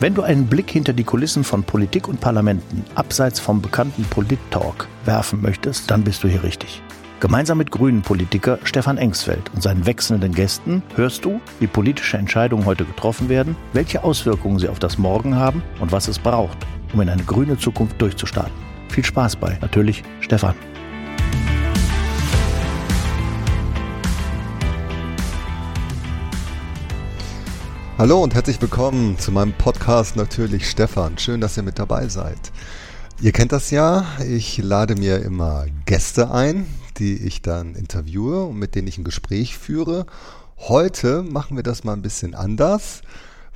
Wenn du einen Blick hinter die Kulissen von Politik und Parlamenten abseits vom bekannten Polit-Talk werfen möchtest, dann bist du hier richtig. Gemeinsam mit Grünen-Politiker Stefan Engsfeld und seinen wechselnden Gästen hörst du, wie politische Entscheidungen heute getroffen werden, welche Auswirkungen sie auf das Morgen haben und was es braucht, um in eine grüne Zukunft durchzustarten. Viel Spaß bei, natürlich Stefan. Hallo und herzlich willkommen zu meinem Podcast Natürlich Stefan. Schön, dass ihr mit dabei seid. Ihr kennt das ja, ich lade mir immer Gäste ein, die ich dann interviewe und mit denen ich ein Gespräch führe. Heute machen wir das mal ein bisschen anders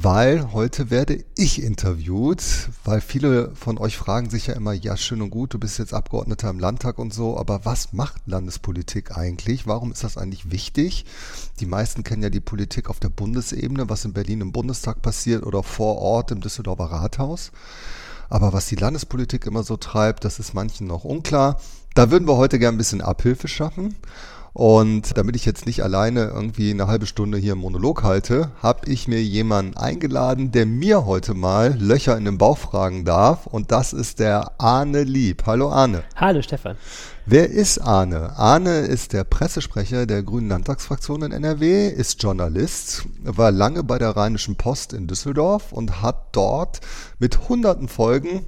weil heute werde ich interviewt, weil viele von euch fragen sich ja immer, ja schön und gut, du bist jetzt Abgeordneter im Landtag und so, aber was macht Landespolitik eigentlich? Warum ist das eigentlich wichtig? Die meisten kennen ja die Politik auf der Bundesebene, was in Berlin im Bundestag passiert oder vor Ort im Düsseldorfer Rathaus. Aber was die Landespolitik immer so treibt, das ist manchen noch unklar. Da würden wir heute gerne ein bisschen Abhilfe schaffen. Und damit ich jetzt nicht alleine irgendwie eine halbe Stunde hier im Monolog halte, habe ich mir jemanden eingeladen, der mir heute mal Löcher in den Bauch fragen darf. Und das ist der Arne Lieb. Hallo Arne. Hallo Stefan. Wer ist Arne? Arne ist der Pressesprecher der Grünen Landtagsfraktion in NRW, ist Journalist, war lange bei der Rheinischen Post in Düsseldorf und hat dort mit hunderten Folgen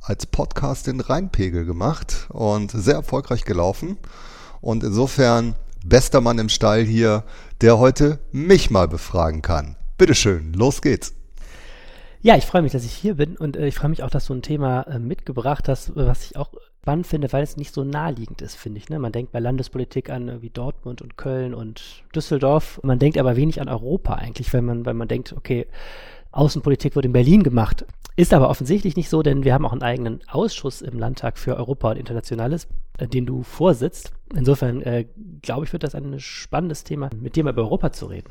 als Podcast den Rheinpegel gemacht und sehr erfolgreich gelaufen. Und insofern, bester Mann im Stall hier, der heute mich mal befragen kann. Bitteschön, los geht's. Ja, ich freue mich, dass ich hier bin und äh, ich freue mich auch, dass du ein Thema äh, mitgebracht hast, was ich auch spannend finde, weil es nicht so naheliegend ist, finde ich. Ne? Man denkt bei Landespolitik an äh, wie Dortmund und Köln und Düsseldorf. Man denkt aber wenig an Europa eigentlich, wenn man, wenn man denkt, okay, Außenpolitik wird in Berlin gemacht. Ist aber offensichtlich nicht so, denn wir haben auch einen eigenen Ausschuss im Landtag für Europa und Internationales, äh, den du vorsitzt. Insofern äh, glaube ich, wird das ein spannendes Thema, mit dir mal über Europa zu reden.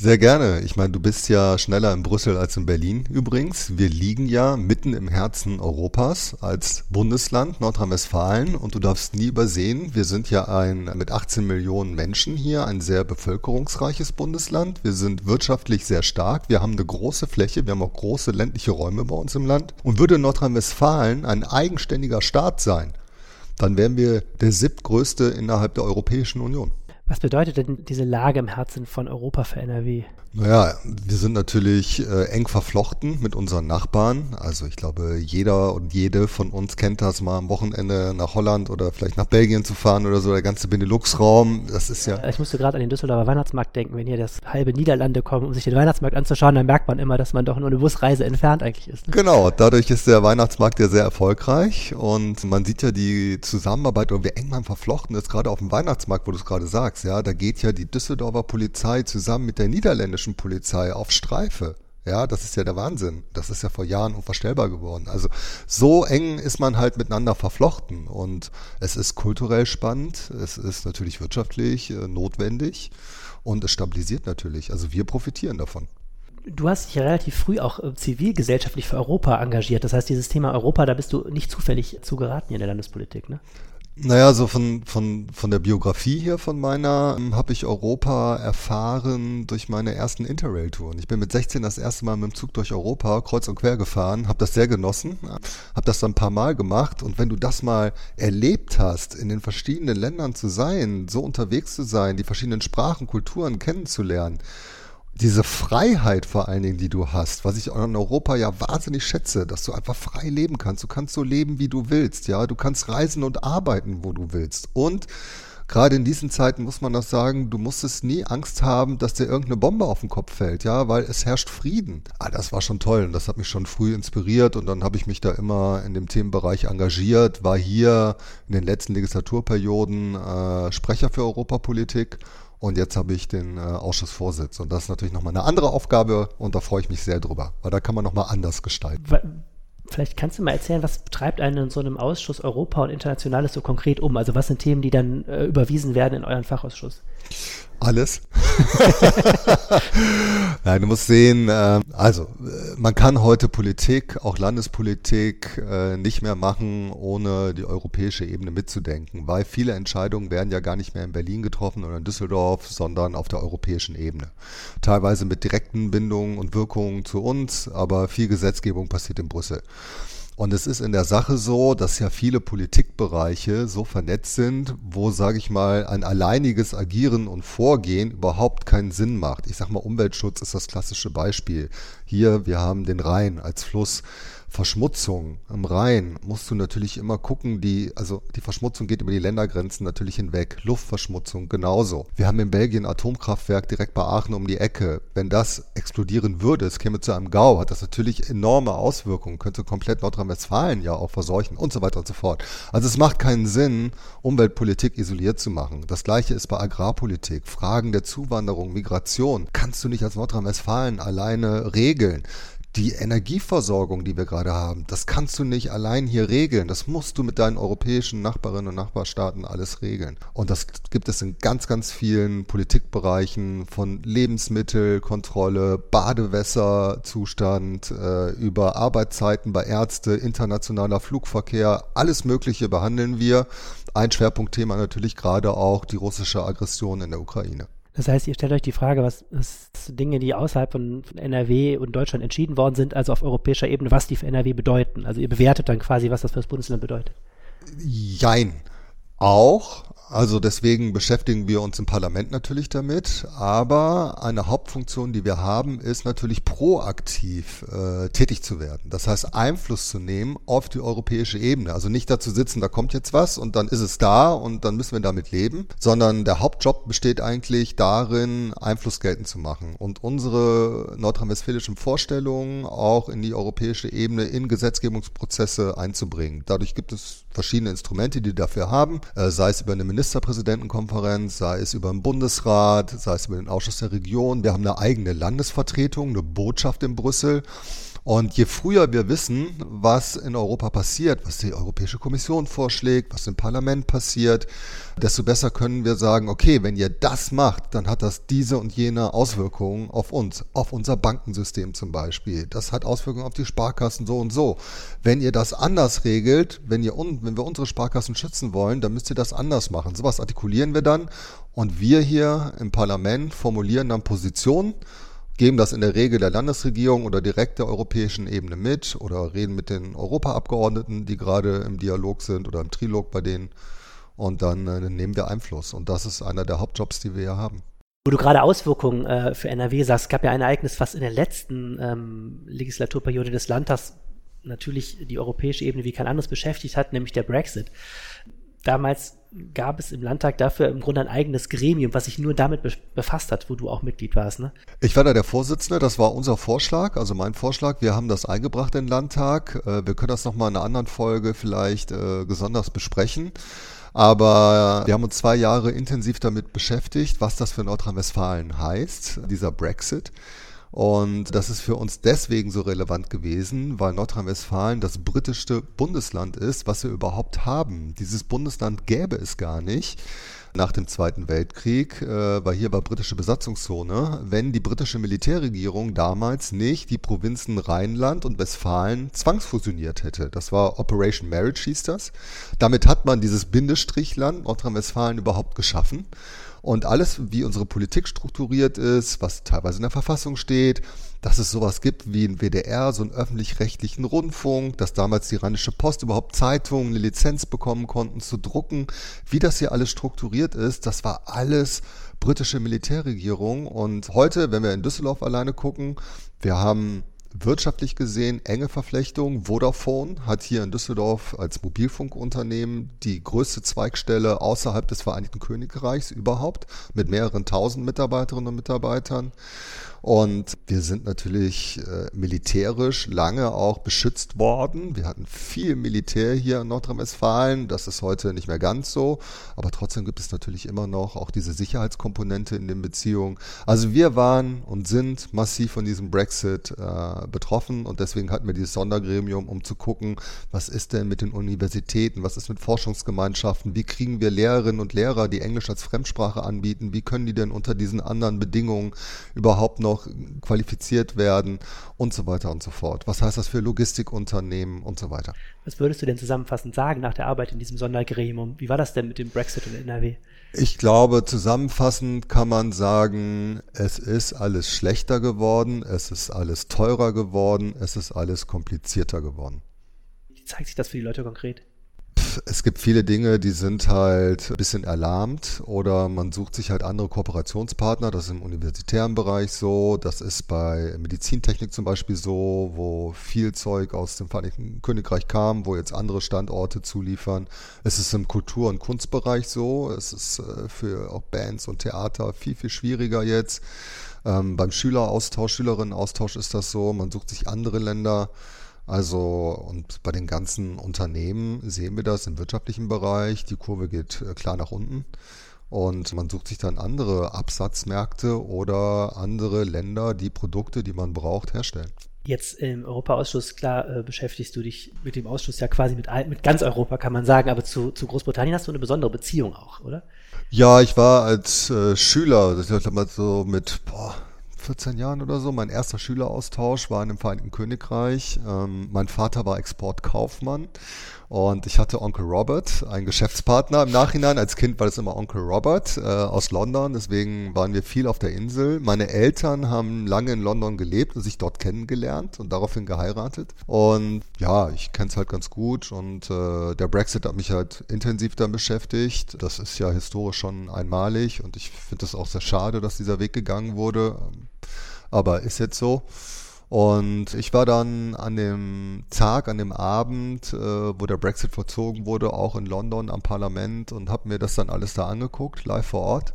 Sehr gerne. Ich meine, du bist ja schneller in Brüssel als in Berlin übrigens. Wir liegen ja mitten im Herzen Europas als Bundesland Nordrhein-Westfalen und du darfst nie übersehen, wir sind ja ein mit 18 Millionen Menschen hier ein sehr bevölkerungsreiches Bundesland. Wir sind wirtschaftlich sehr stark. Wir haben eine große Fläche. Wir haben auch große ländliche Räume bei uns im Land. Und würde Nordrhein-Westfalen ein eigenständiger Staat sein, dann wären wir der siebtgrößte innerhalb der Europäischen Union. Was bedeutet denn diese Lage im Herzen von Europa für NRW? Naja, wir sind natürlich äh, eng verflochten mit unseren Nachbarn. Also ich glaube, jeder und jede von uns kennt das mal am Wochenende nach Holland oder vielleicht nach Belgien zu fahren oder so, der ganze Benelux-Raum. Das ist ja. Ich musste gerade an den Düsseldorfer Weihnachtsmarkt denken, wenn hier das halbe Niederlande kommen, um sich den Weihnachtsmarkt anzuschauen, dann merkt man immer, dass man doch nur eine Busreise entfernt eigentlich ist. Ne? Genau, dadurch ist der Weihnachtsmarkt ja sehr erfolgreich und man sieht ja die Zusammenarbeit und wie eng man verflochten ist, gerade auf dem Weihnachtsmarkt, wo du es gerade sagst, ja, da geht ja die Düsseldorfer Polizei zusammen mit der niederländischen Polizei auf Streife. Ja, das ist ja der Wahnsinn. Das ist ja vor Jahren unvorstellbar geworden. Also so eng ist man halt miteinander verflochten und es ist kulturell spannend, es ist natürlich wirtschaftlich äh, notwendig und es stabilisiert natürlich. Also wir profitieren davon. Du hast dich relativ früh auch äh, zivilgesellschaftlich für Europa engagiert. Das heißt, dieses Thema Europa, da bist du nicht zufällig zugeraten in der Landespolitik, ne? Naja, so von, von, von der Biografie hier von meiner ähm, habe ich Europa erfahren durch meine ersten Interrail-Touren. Ich bin mit 16 das erste Mal mit dem Zug durch Europa kreuz und quer gefahren, habe das sehr genossen, habe das dann ein paar Mal gemacht und wenn du das mal erlebt hast, in den verschiedenen Ländern zu sein, so unterwegs zu sein, die verschiedenen Sprachen, Kulturen kennenzulernen, diese Freiheit vor allen Dingen, die du hast, was ich in Europa ja wahnsinnig schätze, dass du einfach frei leben kannst. Du kannst so leben, wie du willst, ja. Du kannst reisen und arbeiten, wo du willst. Und gerade in diesen Zeiten muss man das sagen, du musstest nie Angst haben, dass dir irgendeine Bombe auf den Kopf fällt, ja, weil es herrscht Frieden. Ah, das war schon toll und das hat mich schon früh inspiriert und dann habe ich mich da immer in dem Themenbereich engagiert, war hier in den letzten Legislaturperioden äh, Sprecher für Europapolitik und jetzt habe ich den äh, Ausschussvorsitz. Und das ist natürlich nochmal eine andere Aufgabe und da freue ich mich sehr drüber, weil da kann man nochmal anders gestalten. Vielleicht kannst du mal erzählen, was treibt einen in so einem Ausschuss Europa und Internationales so konkret um? Also was sind Themen, die dann äh, überwiesen werden in euren Fachausschuss? Alles. Nein, du musst sehen, äh, also äh, man kann heute Politik, auch Landespolitik, äh, nicht mehr machen, ohne die europäische Ebene mitzudenken, weil viele Entscheidungen werden ja gar nicht mehr in Berlin getroffen oder in Düsseldorf, sondern auf der europäischen Ebene. Teilweise mit direkten Bindungen und Wirkungen zu uns, aber viel Gesetzgebung passiert in Brüssel. Und es ist in der Sache so, dass ja viele Politikbereiche so vernetzt sind, wo, sage ich mal, ein alleiniges Agieren und Vorgehen überhaupt keinen Sinn macht. Ich sage mal, Umweltschutz ist das klassische Beispiel. Hier, wir haben den Rhein als Fluss. Verschmutzung am Rhein musst du natürlich immer gucken, die, also die Verschmutzung geht über die Ländergrenzen natürlich hinweg. Luftverschmutzung genauso. Wir haben in Belgien ein Atomkraftwerk direkt bei Aachen um die Ecke. Wenn das explodieren würde, es käme zu einem Gau, hat das natürlich enorme Auswirkungen, könnte komplett Nordrhein-Westfalen ja auch verseuchen und so weiter und so fort. Also es macht keinen Sinn, Umweltpolitik isoliert zu machen. Das gleiche ist bei Agrarpolitik. Fragen der Zuwanderung, Migration kannst du nicht als Nordrhein-Westfalen alleine regeln die Energieversorgung, die wir gerade haben, das kannst du nicht allein hier regeln. Das musst du mit deinen europäischen Nachbarinnen und Nachbarstaaten alles regeln. Und das gibt es in ganz, ganz vielen Politikbereichen von Lebensmittelkontrolle, Badewässerzustand, äh, über Arbeitszeiten bei Ärzte, internationaler Flugverkehr, alles Mögliche behandeln wir. Ein Schwerpunktthema natürlich gerade auch die russische Aggression in der Ukraine. Das heißt, ihr stellt euch die Frage, was, was Dinge, die außerhalb von, von, NRW und Deutschland entschieden worden sind, also auf europäischer Ebene, was die für NRW bedeuten. Also ihr bewertet dann quasi, was das für das Bundesland bedeutet. Jein. Auch, also deswegen beschäftigen wir uns im Parlament natürlich damit, aber eine Hauptfunktion, die wir haben, ist natürlich proaktiv äh, tätig zu werden. Das heißt, Einfluss zu nehmen auf die europäische Ebene. Also nicht dazu sitzen, da kommt jetzt was und dann ist es da und dann müssen wir damit leben, sondern der Hauptjob besteht eigentlich darin, Einfluss geltend zu machen und unsere nordrhein-westfälischen Vorstellungen auch in die europäische Ebene in Gesetzgebungsprozesse einzubringen. Dadurch gibt es verschiedene Instrumente, die dafür haben, äh, sei es über eine Ministerpräsidentenkonferenz, sei es über den Bundesrat, sei es über den Ausschuss der Region. Wir haben eine eigene Landesvertretung, eine Botschaft in Brüssel. Und je früher wir wissen, was in Europa passiert, was die Europäische Kommission vorschlägt, was im Parlament passiert, desto besser können wir sagen, okay, wenn ihr das macht, dann hat das diese und jene Auswirkungen auf uns, auf unser Bankensystem zum Beispiel. Das hat Auswirkungen auf die Sparkassen so und so. Wenn ihr das anders regelt, wenn, ihr wenn wir unsere Sparkassen schützen wollen, dann müsst ihr das anders machen. Sowas artikulieren wir dann und wir hier im Parlament formulieren dann Positionen geben das in der Regel der Landesregierung oder direkt der europäischen Ebene mit oder reden mit den Europaabgeordneten, die gerade im Dialog sind oder im Trilog bei denen. Und dann äh, nehmen wir Einfluss. Und das ist einer der Hauptjobs, die wir hier haben. Wo du gerade Auswirkungen äh, für NRW sagst, gab ja ein Ereignis, was in der letzten ähm, Legislaturperiode des Landtags natürlich die europäische Ebene wie kein anderes beschäftigt hat, nämlich der Brexit. Damals gab es im Landtag dafür im Grunde ein eigenes Gremium, was sich nur damit be befasst hat, wo du auch Mitglied warst, ne? Ich war da der Vorsitzende, das war unser Vorschlag, also mein Vorschlag. Wir haben das eingebracht in den Landtag. Äh, wir können das nochmal in einer anderen Folge vielleicht äh, besonders besprechen. Aber wir haben uns zwei Jahre intensiv damit beschäftigt, was das für Nordrhein-Westfalen heißt, dieser Brexit. Und das ist für uns deswegen so relevant gewesen, weil Nordrhein-Westfalen das britischste Bundesland ist, was wir überhaupt haben. Dieses Bundesland gäbe es gar nicht nach dem Zweiten Weltkrieg, äh, weil hier war britische Besatzungszone, wenn die britische Militärregierung damals nicht die Provinzen Rheinland und Westfalen zwangsfusioniert hätte. Das war Operation Marriage hieß das. Damit hat man dieses Bindestrichland Nordrhein-Westfalen überhaupt geschaffen. Und alles, wie unsere Politik strukturiert ist, was teilweise in der Verfassung steht, dass es sowas gibt wie ein WDR, so einen öffentlich-rechtlichen Rundfunk, dass damals die Rheinische Post überhaupt Zeitungen eine Lizenz bekommen konnten zu drucken, wie das hier alles strukturiert ist, das war alles britische Militärregierung. Und heute, wenn wir in Düsseldorf alleine gucken, wir haben wirtschaftlich gesehen enge Verflechtung. Vodafone hat hier in Düsseldorf als Mobilfunkunternehmen die größte Zweigstelle außerhalb des Vereinigten Königreichs überhaupt mit mehreren tausend Mitarbeiterinnen und Mitarbeitern. Und wir sind natürlich äh, militärisch lange auch beschützt worden. Wir hatten viel Militär hier in Nordrhein-Westfalen. Das ist heute nicht mehr ganz so. Aber trotzdem gibt es natürlich immer noch auch diese Sicherheitskomponente in den Beziehungen. Also wir waren und sind massiv von diesem Brexit äh, betroffen. Und deswegen hatten wir dieses Sondergremium, um zu gucken, was ist denn mit den Universitäten, was ist mit Forschungsgemeinschaften, wie kriegen wir Lehrerinnen und Lehrer, die Englisch als Fremdsprache anbieten, wie können die denn unter diesen anderen Bedingungen überhaupt noch noch qualifiziert werden und so weiter und so fort. Was heißt das für Logistikunternehmen und so weiter? Was würdest du denn zusammenfassend sagen nach der Arbeit in diesem Sondergremium? Wie war das denn mit dem Brexit und NRW? Ich glaube, zusammenfassend kann man sagen, es ist alles schlechter geworden, es ist alles teurer geworden, es ist alles komplizierter geworden. Wie zeigt sich das für die Leute konkret? Es gibt viele Dinge, die sind halt ein bisschen erlahmt oder man sucht sich halt andere Kooperationspartner. Das ist im universitären Bereich so, das ist bei Medizintechnik zum Beispiel so, wo viel Zeug aus dem Vereinigten Königreich kam, wo jetzt andere Standorte zuliefern. Es ist im Kultur- und Kunstbereich so. Es ist äh, für auch Bands und Theater viel, viel schwieriger jetzt. Ähm, beim Schüleraustausch, Schülerinnenaustausch ist das so. Man sucht sich andere Länder. Also und bei den ganzen Unternehmen sehen wir das im wirtschaftlichen Bereich. Die Kurve geht äh, klar nach unten. Und man sucht sich dann andere Absatzmärkte oder andere Länder, die Produkte, die man braucht, herstellen. Jetzt im Europaausschuss, klar, äh, beschäftigst du dich mit dem Ausschuss ja quasi mit, mit ganz Europa, kann man sagen, aber zu, zu Großbritannien hast du eine besondere Beziehung auch, oder? Ja, ich war als äh, Schüler, ich glaube mal so mit, boah, 14 Jahren oder so. Mein erster Schüleraustausch war in dem Vereinigten Königreich. Ähm, mein Vater war Exportkaufmann und ich hatte Onkel Robert, einen Geschäftspartner im Nachhinein. Als Kind war das immer Onkel Robert äh, aus London, deswegen waren wir viel auf der Insel. Meine Eltern haben lange in London gelebt und sich dort kennengelernt und daraufhin geheiratet. Und ja, ich kenne es halt ganz gut und äh, der Brexit hat mich halt intensiv dann beschäftigt. Das ist ja historisch schon einmalig und ich finde es auch sehr schade, dass dieser Weg gegangen wurde. Aber ist jetzt so. Und ich war dann an dem Tag, an dem Abend, äh, wo der Brexit vollzogen wurde, auch in London am Parlament und habe mir das dann alles da angeguckt, live vor Ort.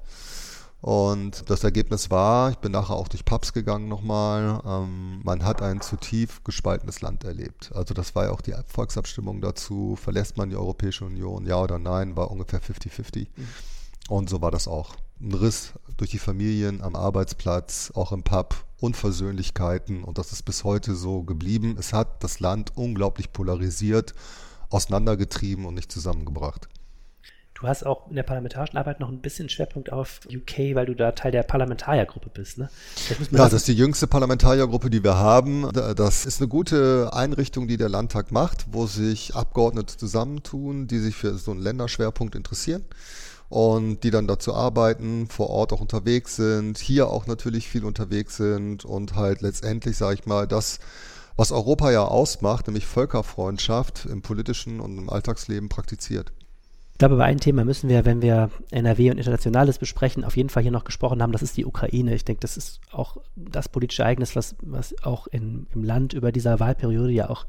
Und das Ergebnis war, ich bin nachher auch durch Pubs gegangen nochmal, ähm, man hat ein zu tief gespaltenes Land erlebt. Also das war ja auch die Volksabstimmung dazu, verlässt man die Europäische Union, ja oder nein, war ungefähr 50-50. Mhm. Und so war das auch. Ein Riss durch die Familien, am Arbeitsplatz, auch im Pub, Unversöhnlichkeiten und das ist bis heute so geblieben. Es hat das Land unglaublich polarisiert, auseinandergetrieben und nicht zusammengebracht. Du hast auch in der parlamentarischen Arbeit noch ein bisschen Schwerpunkt auf UK, weil du da Teil der Parlamentariergruppe bist, ne? Ja, das ist die jüngste Parlamentariergruppe, die wir haben. Das ist eine gute Einrichtung, die der Landtag macht, wo sich Abgeordnete zusammentun, die sich für so einen Länderschwerpunkt interessieren und die dann dazu arbeiten, vor Ort auch unterwegs sind, hier auch natürlich viel unterwegs sind und halt letztendlich, sage ich mal, das, was Europa ja ausmacht, nämlich Völkerfreundschaft im politischen und im Alltagsleben praktiziert. Ich glaube, über ein Thema müssen wir, wenn wir NRW und Internationales besprechen, auf jeden Fall hier noch gesprochen haben. Das ist die Ukraine. Ich denke, das ist auch das politische Ereignis, was, was auch in, im Land über dieser Wahlperiode ja auch,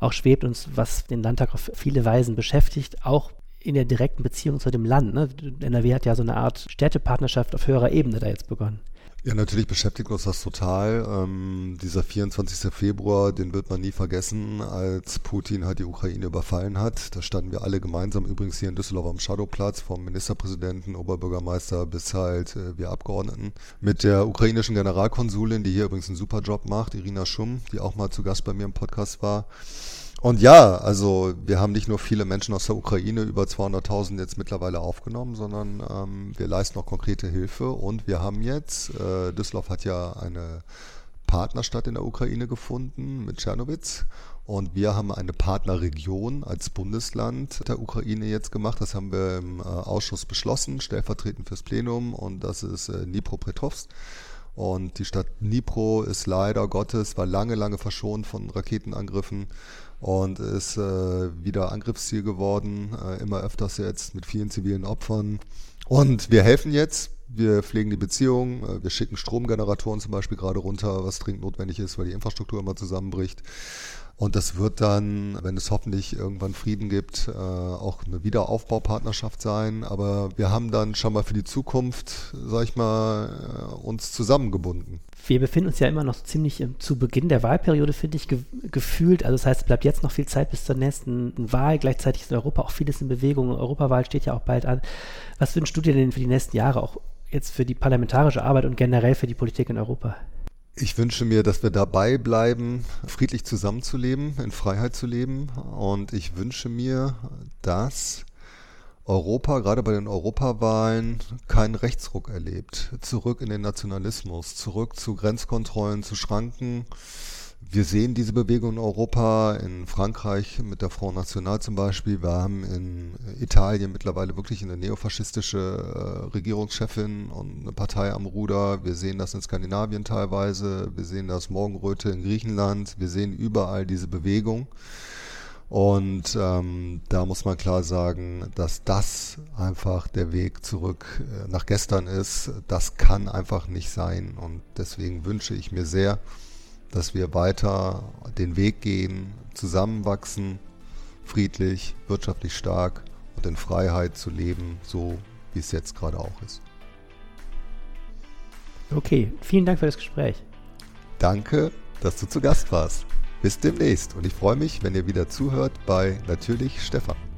auch schwebt und was den Landtag auf viele Weisen beschäftigt. Auch in der direkten Beziehung zu dem Land. Ne? NRW hat ja so eine Art Städtepartnerschaft auf höherer Ebene da jetzt begonnen. Ja, natürlich beschäftigt uns das total. Ähm, dieser 24. Februar, den wird man nie vergessen, als Putin halt die Ukraine überfallen hat. Da standen wir alle gemeinsam, übrigens hier in Düsseldorf am Shadowplatz, vom Ministerpräsidenten, Oberbürgermeister bis halt äh, wir Abgeordneten, mit der ukrainischen Generalkonsulin, die hier übrigens einen super Job macht, Irina Schumm, die auch mal zu Gast bei mir im Podcast war. Und ja, also wir haben nicht nur viele Menschen aus der Ukraine, über 200.000 jetzt mittlerweile aufgenommen, sondern ähm, wir leisten auch konkrete Hilfe. Und wir haben jetzt, äh, Düsseldorf hat ja eine Partnerstadt in der Ukraine gefunden mit Tschernowitz. Und wir haben eine Partnerregion als Bundesland der Ukraine jetzt gemacht. Das haben wir im äh, Ausschuss beschlossen, stellvertretend fürs Plenum. Und das ist äh, Dnipropetrovsk. Und die Stadt Dnipro ist leider Gottes, war lange, lange verschont von Raketenangriffen und ist äh, wieder Angriffsziel geworden, äh, immer öfters jetzt mit vielen zivilen Opfern. Und wir helfen jetzt, wir pflegen die Beziehung, äh, wir schicken Stromgeneratoren zum Beispiel gerade runter, was dringend notwendig ist, weil die Infrastruktur immer zusammenbricht. Und das wird dann, wenn es hoffentlich irgendwann Frieden gibt, äh, auch eine Wiederaufbaupartnerschaft sein. Aber wir haben dann schon mal für die Zukunft, sag ich mal, äh, uns zusammengebunden. Wir befinden uns ja immer noch ziemlich zu Beginn der Wahlperiode, finde ich, ge gefühlt. Also das heißt, es bleibt jetzt noch viel Zeit bis zur nächsten Wahl. Gleichzeitig ist in Europa auch vieles in Bewegung. Europawahl steht ja auch bald an. Was wünschst du dir denn für die nächsten Jahre, auch jetzt für die parlamentarische Arbeit und generell für die Politik in Europa? Ich wünsche mir, dass wir dabei bleiben, friedlich zusammenzuleben, in Freiheit zu leben. Und ich wünsche mir, dass Europa, gerade bei den Europawahlen, keinen Rechtsruck erlebt. Zurück in den Nationalismus, zurück zu Grenzkontrollen, zu Schranken, wir sehen diese Bewegung in Europa, in Frankreich mit der Front National zum Beispiel. Wir haben in Italien mittlerweile wirklich eine neofaschistische äh, Regierungschefin und eine Partei am Ruder. Wir sehen das in Skandinavien teilweise. Wir sehen das Morgenröte in Griechenland. Wir sehen überall diese Bewegung. Und ähm, da muss man klar sagen, dass das einfach der Weg zurück äh, nach gestern ist. Das kann einfach nicht sein. Und deswegen wünsche ich mir sehr, dass wir weiter den Weg gehen, zusammenwachsen, friedlich, wirtschaftlich stark und in Freiheit zu leben, so wie es jetzt gerade auch ist. Okay, vielen Dank für das Gespräch. Danke, dass du zu Gast warst. Bis demnächst und ich freue mich, wenn ihr wieder zuhört bei Natürlich Stefan.